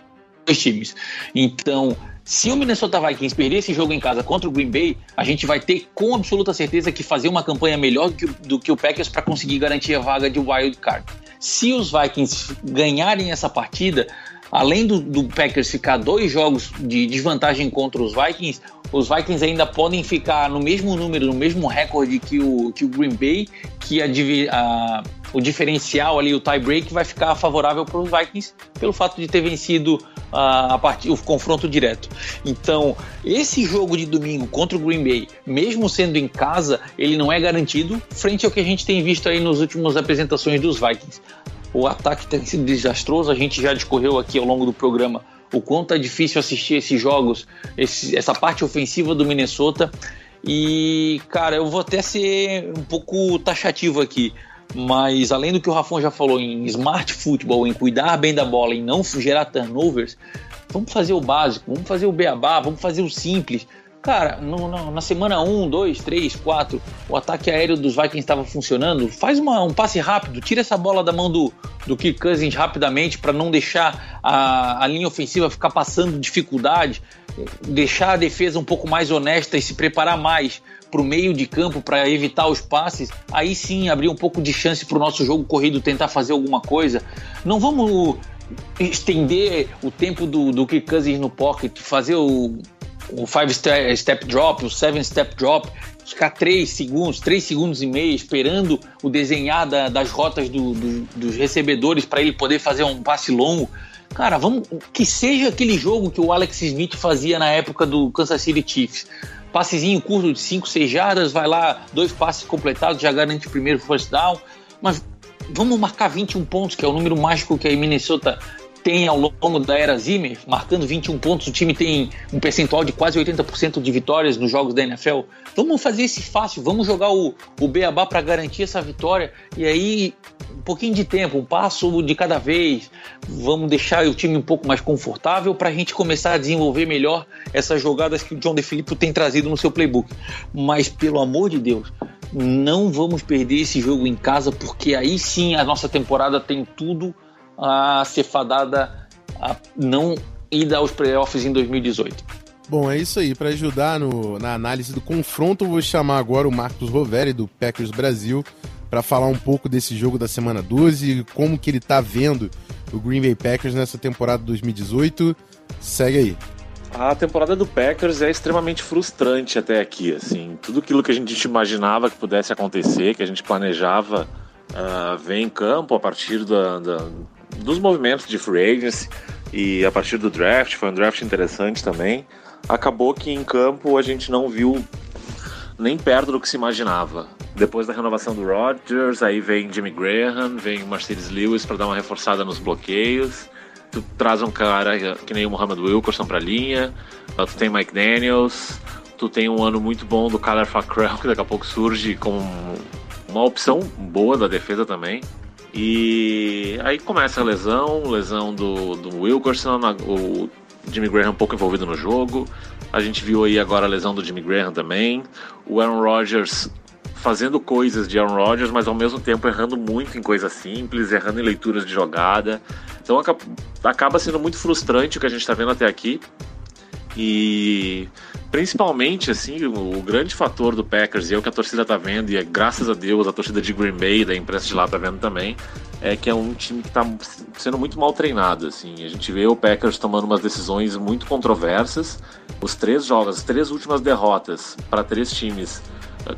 times. Então, se o Minnesota Vikings perder esse jogo em casa contra o Green Bay, a gente vai ter com absoluta certeza que fazer uma campanha melhor do que, o- do que o Packers para conseguir garantir a vaga de wild card. Se os Vikings ganharem essa partida, além do, do Packers ficar dois jogos de desvantagem contra os Vikings, os Vikings ainda podem ficar no mesmo número, no mesmo recorde que o, que o Green Bay, que a, a- o diferencial ali, o tie break, vai ficar favorável para os Vikings pelo fato de ter vencido a, a parti- o confronto direto. Então, esse jogo de domingo contra o Green Bay, mesmo sendo em casa, ele não é garantido frente ao que a gente tem visto aí nas últimas apresentações dos Vikings. O ataque tem sido desastroso, a gente já discorreu aqui ao longo do programa o quanto é difícil assistir esses jogos, esse- essa parte ofensiva do Minnesota. E, cara, eu vou até ser um pouco taxativo aqui, mas além do que o Rafon já falou em smart football, em cuidar bem da bola, em não gerar turnovers, vamos fazer o básico, vamos fazer o beabá, vamos fazer o simples. Cara, no, no, na semana 1, 2, 3, 4, o ataque aéreo dos Vikings estava funcionando. Faz uma, um passe rápido, tira essa bola da mão do, do Kirk Cousins rapidamente para não deixar a, a linha ofensiva ficar passando dificuldade, deixar a defesa um pouco mais honesta e se preparar mais para o meio de campo para evitar os passes. Aí sim abrir um pouco de chance para o nosso jogo corrido tentar fazer alguma coisa. Não vamos estender o tempo do, do Kirk Cousins no pocket, fazer o o five step drop, o seven step drop, ficar três segundos, três segundos e meio esperando o desenhar da, das rotas do, do, dos recebedores para ele poder fazer um passe longo. Cara, vamos que seja aquele jogo que o Alex Smith fazia na época do Kansas City Chiefs. Passezinho curto de 5, 6 jardas, vai lá, dois passes completados, já garante o primeiro first down. Mas vamos marcar 21 pontos, que é o número mágico que a Minnesota tem ao longo da era Zimmer, marcando 21 pontos, o time tem um percentual de quase 80% de vitórias nos jogos da NFL. Vamos fazer esse fácil, vamos jogar o, o Beabá para garantir essa vitória e aí um pouquinho de tempo, um passo de cada vez. Vamos deixar o time um pouco mais confortável para a gente começar a desenvolver melhor essas jogadas que o John DeFilippo tem trazido no seu playbook. Mas pelo amor de Deus, não vamos perder esse jogo em casa porque aí sim a nossa temporada tem tudo a ser fadada a não ir aos playoffs em 2018.
Bom, é isso aí. Para ajudar no, na análise do confronto, eu vou chamar agora o Marcos Roveri, do Packers Brasil, para falar um pouco desse jogo da semana 12 e como que ele está vendo o Green Bay Packers nessa temporada 2018. Segue aí.
A temporada do Packers é extremamente frustrante até aqui, assim, tudo aquilo que a gente imaginava que pudesse acontecer, que a gente planejava uh, ver em campo a partir da, da, dos movimentos de free agency e a partir do draft, foi um draft interessante também. Acabou que em campo a gente não viu nem perto do que se imaginava. Depois da renovação do Rodgers, aí vem Jimmy Graham, vem Mercedes Lewis para dar uma reforçada nos bloqueios. Tu traz um cara que nem o Muhammad Wilkerson para a linha. Tu tem Mike Daniels. Tu tem um ano muito bom do Kyler Fackrell, que daqui a pouco surge como uma opção boa da defesa também. E aí começa a lesão, lesão do, do Wilkerson, o Jimmy Graham um pouco envolvido no jogo. A gente viu aí agora a lesão do Jimmy Graham também. O Aaron Rodgers fazendo coisas de Aaron Rodgers, mas ao mesmo tempo errando muito em coisas simples, errando em leituras de jogada. Então acaba sendo muito frustrante o que a gente está vendo até aqui. E principalmente, assim, o, o, grande fator do Packers, e é o que a torcida tá vendo, e é graças a Deus a torcida de Green Bay, da imprensa de lá tá vendo também, é que é um time que tá sendo muito mal treinado, assim. A gente vê o Packers tomando umas decisões muito controversas. Os três jogos, as três últimas derrotas para três times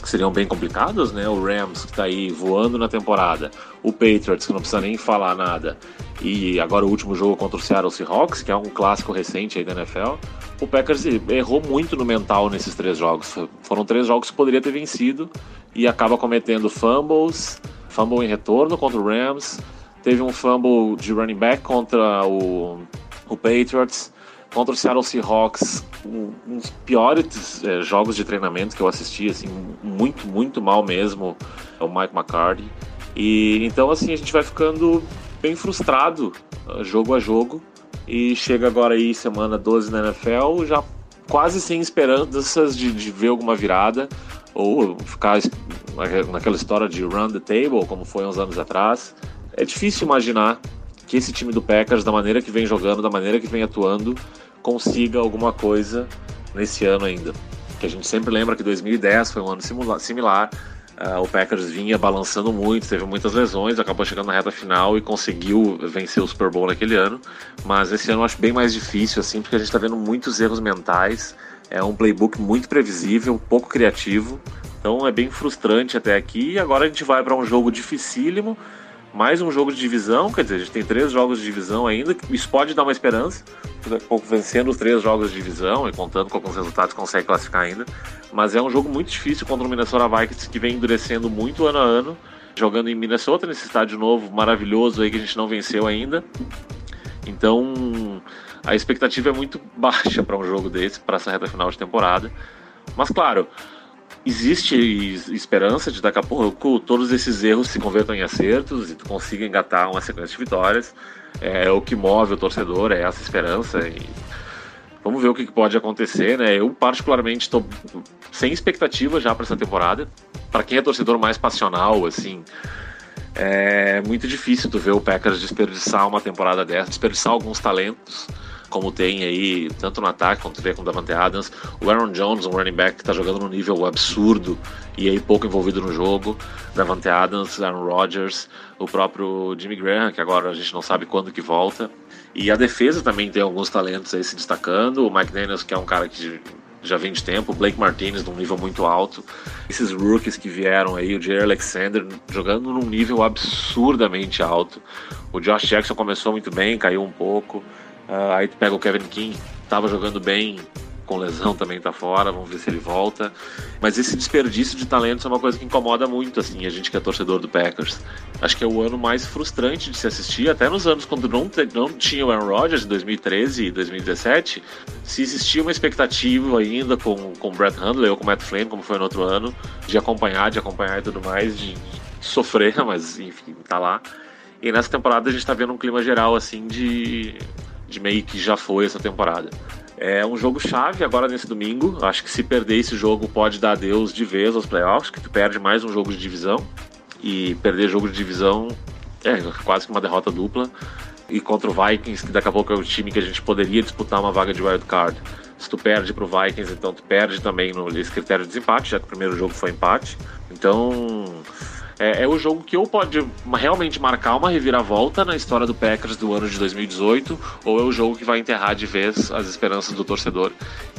que seriam bem complicados, né? O Rams, que está aí voando na temporada, o Patriots, que não precisa nem falar nada, e agora o último jogo contra o Seattle Seahawks, que é um clássico recente aí da NFL. O Packers errou muito no mental nesses três jogos. Foram três jogos que poderia ter vencido e acaba cometendo fumbles, fumble em retorno contra o Rams, teve um fumble de running back contra o, o Patriots, contra o Seattle Seahawks, um, um dos piores é, jogos de treinamento que eu assisti, assim, muito, muito mal mesmo, é o Mike McCarthy. E então assim a gente vai ficando bem frustrado uh, jogo a jogo e chega agora aí semana 12 na NFL, já quase sem esperanças de, de ver alguma virada ou ficar naquela história de run the table, como foi uns anos atrás. É difícil imaginar que esse time do Packers, da maneira que vem jogando, da maneira que vem atuando, consiga alguma coisa nesse ano ainda. Que a gente sempre lembra que 2010 foi um ano similar Uh, o Packers vinha balançando muito, teve muitas lesões, acabou chegando na reta final e conseguiu vencer o Super Bowl naquele ano. Mas esse ano eu acho bem mais difícil, assim, porque a gente está vendo muitos erros mentais. É um playbook muito previsível, pouco criativo. Então é bem frustrante até aqui. E agora a gente vai para um jogo dificílimo, mais um jogo de divisão, quer dizer, a gente tem três jogos de divisão ainda. Isso pode dar uma esperança, pouco vencendo os três jogos de divisão e contando com alguns resultados consegue classificar ainda. Mas é um jogo muito difícil contra o Minnesota Vikings que vem endurecendo muito ano a ano, jogando em Minnesota, nesse estádio novo maravilhoso aí que a gente não venceu ainda. Então a expectativa é muito baixa para um jogo desse, para essa reta final de temporada. Mas claro, existe esperança de daqui a pouco todos esses erros se convertam em acertos e tu consiga engatar uma sequência de vitórias. É o que move o torcedor, é essa esperança. E Vamos ver o que pode acontecer, né? Eu, particularmente, estou sem expectativa já para essa temporada. Para quem é torcedor mais passional, assim, é muito difícil tu ver o Packers desperdiçar uma temporada dessa, desperdiçar alguns talentos, como tem aí, tanto no ataque quanto tem com Davante Adams. O Aaron Jones, um running back que está jogando num nível absurdo e aí pouco envolvido no jogo. Davante Adams, Aaron Rodgers, o próprio Jimmy Graham, que agora a gente não sabe quando que volta. E a defesa também tem alguns talentos aí se destacando. O Mike Daniels, que é um cara que já vem de tempo, o Blake Martinez num nível muito alto. Esses rookies que vieram aí, o Jerry Alexander jogando num nível absurdamente alto. O Josh Jackson começou muito bem, caiu um pouco. Uh, aí tu pega o Kevin King, tava jogando bem, com lesão também tá fora, vamos ver se ele volta. Mas esse desperdício de talentos é uma coisa que incomoda muito, assim, a gente que é torcedor do Packers. Acho que é o ano mais frustrante de se assistir, até nos anos quando não, não tinha o Aaron Rodgers, em 2013 e 2017, se existia uma expectativa ainda com, o Brett Hundley ou com o Matt Flynn, como foi no outro ano, de acompanhar, de acompanhar e tudo mais, de sofrer, mas enfim, tá lá. E nessa temporada a gente tá vendo um clima geral, assim, de, de meio que já foi essa temporada. É um jogo chave agora nesse domingo. Acho que se perder esse jogo pode dar adeus de vez aos playoffs, que tu perde mais um jogo de divisão. E perder jogo de divisão é quase que uma derrota dupla. E contra o Vikings, que daqui a pouco é o time que a gente poderia disputar uma vaga de wild card. Se tu perde pro Vikings, então tu perde também no critério de desempate, já que o primeiro jogo foi empate. Então, é, é, o jogo que ou pode realmente marcar uma reviravolta na história do Packers do ano de 2018, ou é o jogo que vai enterrar de vez as esperanças do torcedor.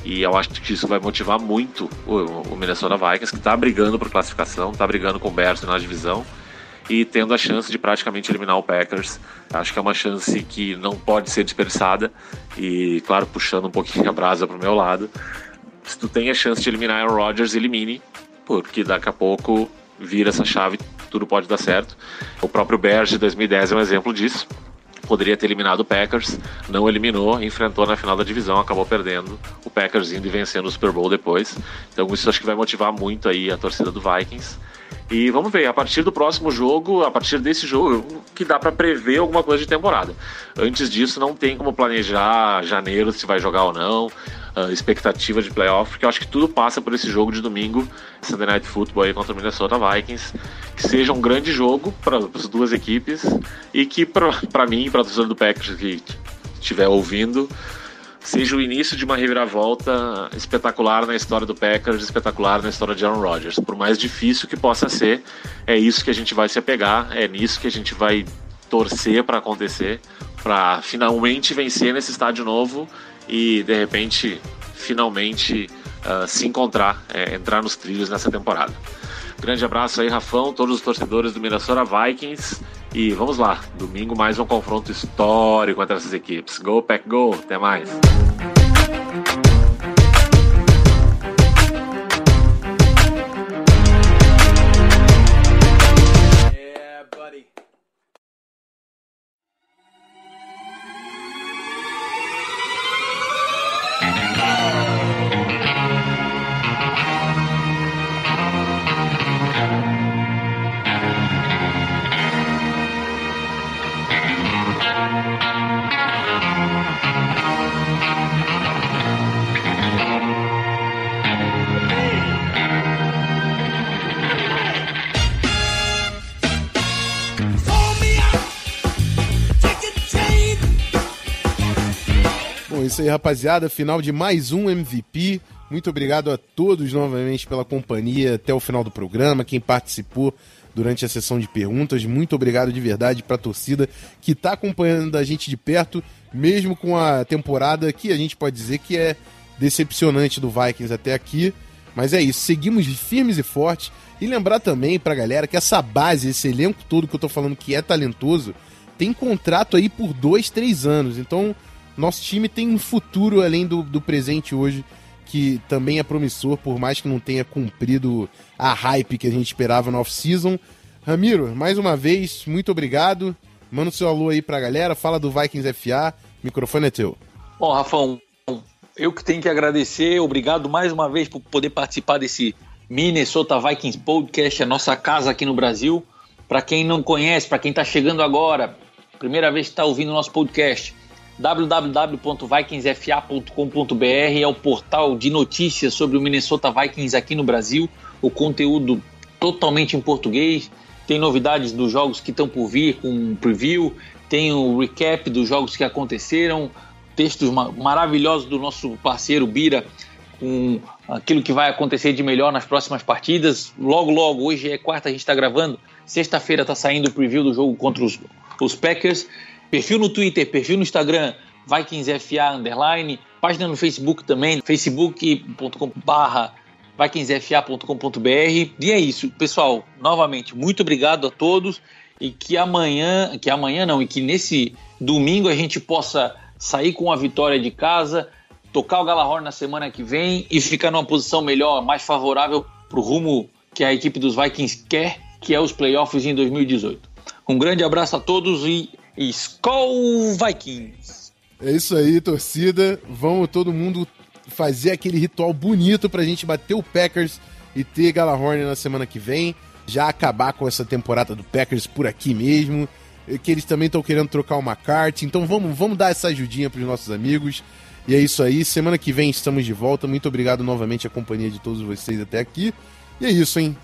E eu acho que isso vai motivar muito o, o Minnesota Vikings, que está brigando por classificação, está brigando com o Bears na divisão e tendo a chance de praticamente eliminar o Packers. Acho que é uma chance que não pode ser desperdiçada e, claro, puxando um pouquinho a brasa para o meu lado, se tu tem a chance de eliminar Aaron Rodgers, elimine, porque daqui a pouco vira essa chave, tudo pode dar certo. O próprio Bears de 2010 é um exemplo disso. Poderia ter eliminado o Packers, não eliminou, enfrentou na final da divisão, acabou perdendo. O Packers indo e vencendo o Super Bowl depois. Então isso acho que vai motivar muito aí a torcida do Vikings. E vamos ver, a partir do próximo jogo, a partir desse jogo, que dá para prever alguma coisa de temporada. Antes disso, não tem como planejar janeiro se vai jogar ou não uh, expectativa de playoff, porque eu acho que tudo passa por esse jogo de domingo, Sunday Night Football aí contra o Minnesota Vikings, que seja um grande jogo para as duas equipes e que para mim, para o torcedor do Packers que estiver ouvindo, seja o início de uma reviravolta espetacular na história do Packers, espetacular na história de Aaron Rodgers. Por mais difícil que possa ser, é isso que a gente vai se apegar, é nisso que a gente vai torcer para acontecer, para finalmente vencer nesse estádio novo e de repente finalmente uh, se encontrar, é, entrar nos trilhos nessa temporada. Grande abraço aí, Rafão, todos os torcedores do Minnesota Vikings. E vamos lá, domingo mais um confronto histórico entre essas equipes. Go, Pack, go! Até mais!
Isso aí, rapaziada. Final de mais um MVP. Muito obrigado a todos novamente pela companhia até o final do programa, quem participou durante a sessão de perguntas. Muito obrigado de verdade para a torcida que está acompanhando a gente de perto, mesmo com a temporada que a gente pode dizer que é decepcionante do Vikings até aqui. Mas é isso, seguimos firmes e fortes. E lembrar também pra galera que essa base, esse elenco todo que eu tô falando que é talentoso, tem contrato aí por dois, três anos. Então nosso time tem um futuro além do, do presente hoje, que também é promissor, por mais que não tenha cumprido a hype que a gente esperava no off-season. Ramiro, mais uma vez, muito obrigado. Manda o seu alô aí pra galera, fala do Vikings FA, o microfone é teu.
Bom, Rafão, eu que tenho que agradecer, obrigado mais uma vez por poder participar desse Minnesota Vikings Podcast, a nossa casa aqui no Brasil. Para quem não conhece, para quem está chegando agora, primeira vez que está ouvindo o nosso podcast, www.vikingsfa.com.br é o portal de notícias sobre o Minnesota Vikings aqui no Brasil. O conteúdo totalmente em português. Tem novidades dos jogos que estão por vir com um preview, tem o recap dos jogos que aconteceram, textos ma maravilhosos do nosso parceiro Bira com aquilo que vai acontecer de melhor nas próximas partidas. Logo, logo, hoje é quarta, a gente está gravando. Sexta-feira está saindo o preview do jogo contra os, os Packers. Perfil no Twitter, perfil no Instagram, VikingsFA underline, página no Facebook também, facebook.com.br vikingsfa.com.br. E é isso, pessoal. Novamente, muito obrigado a todos e que amanhã, que amanhã não, e que nesse domingo a gente possa sair com a vitória de casa, tocar o Galahorn na semana que vem e ficar numa posição melhor, mais favorável para o rumo que a equipe dos Vikings quer, que é os playoffs em 2018. Um grande abraço a todos e Skol Vikings!
É isso aí, torcida. Vamos todo mundo fazer aquele ritual bonito pra gente bater o Packers e ter Galahorn na semana que vem. Já acabar com essa temporada do Packers por aqui mesmo. Que eles também estão querendo trocar uma carta. Então vamos, vamos dar essa ajudinha pros nossos amigos. E é isso aí. Semana que vem estamos de volta. Muito obrigado novamente à companhia de todos vocês até aqui. E é isso, hein?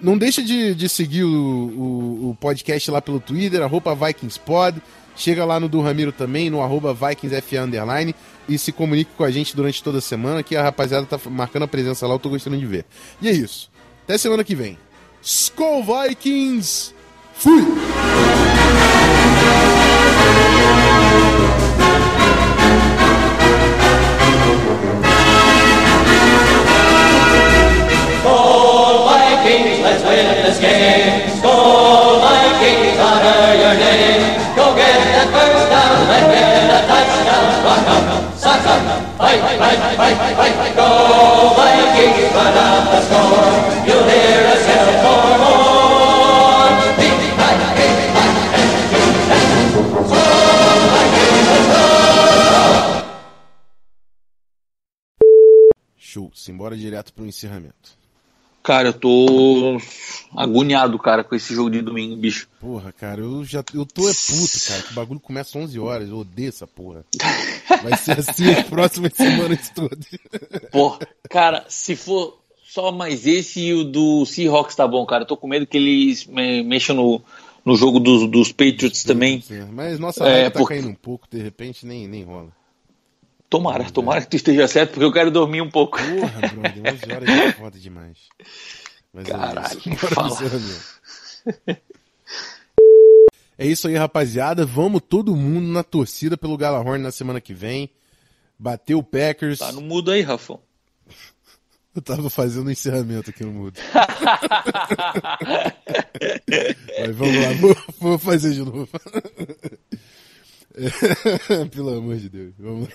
Não deixa de, de seguir o, o, o, podcast lá pelo Twitter, arroba VikingsPod. Chega lá no do Ramiro também, no arroba VikingsFA Underline. E se comunique com a gente durante toda a semana, que a rapaziada tá marcando a presença lá, eu tô gostando de ver. E é isso. Até semana que vem. Skull Vikings! Fui!
Win this game. Skol Vikings, honor your name. Go get that first down and get a touchdown. Rock up, sock up, fight, fight, fight, fight, fight. Go Vikings, run out the score. You'll hear us yell for more. Beat, beat.
Show. Simbora direto pro encerramento.
Cara, eu tô agoniado, cara, com esse jogo de domingo, bicho.
Porra, cara, eu já eu tô é puto, cara, que o bagulho começa 11 horas, eu odeio essa porra. Vai ser assim as próximas semanas todas.
Porra, cara, se for só mais esse e o do Seahawks tá bom, cara. Eu tô com medo que eles me, mexam no, no jogo dos, dos Patriots também.
Mas nossa
É,
tá
por-
caindo um pouco, de repente nem, nem rola.
Tomara, tomara que tu esteja certo, porque eu quero dormir um pouco.
Porra, brother, 11 horas é foda demais. Mas
Caralho,
é isso.
Fala.
É isso aí, rapaziada. Vamos todo mundo na torcida pelo Galahorn na semana que vem. Bater o Packers.
Tá no mudo aí, Rafão.
Eu tava fazendo o encerramento aqui no mudo. Mas vamos lá, vou, vou fazer de novo. Pelo amor de Deus, vamos.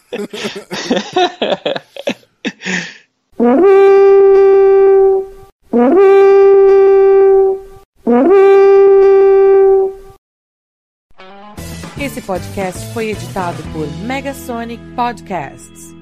Esse podcast foi editado por Megasonic Podcasts.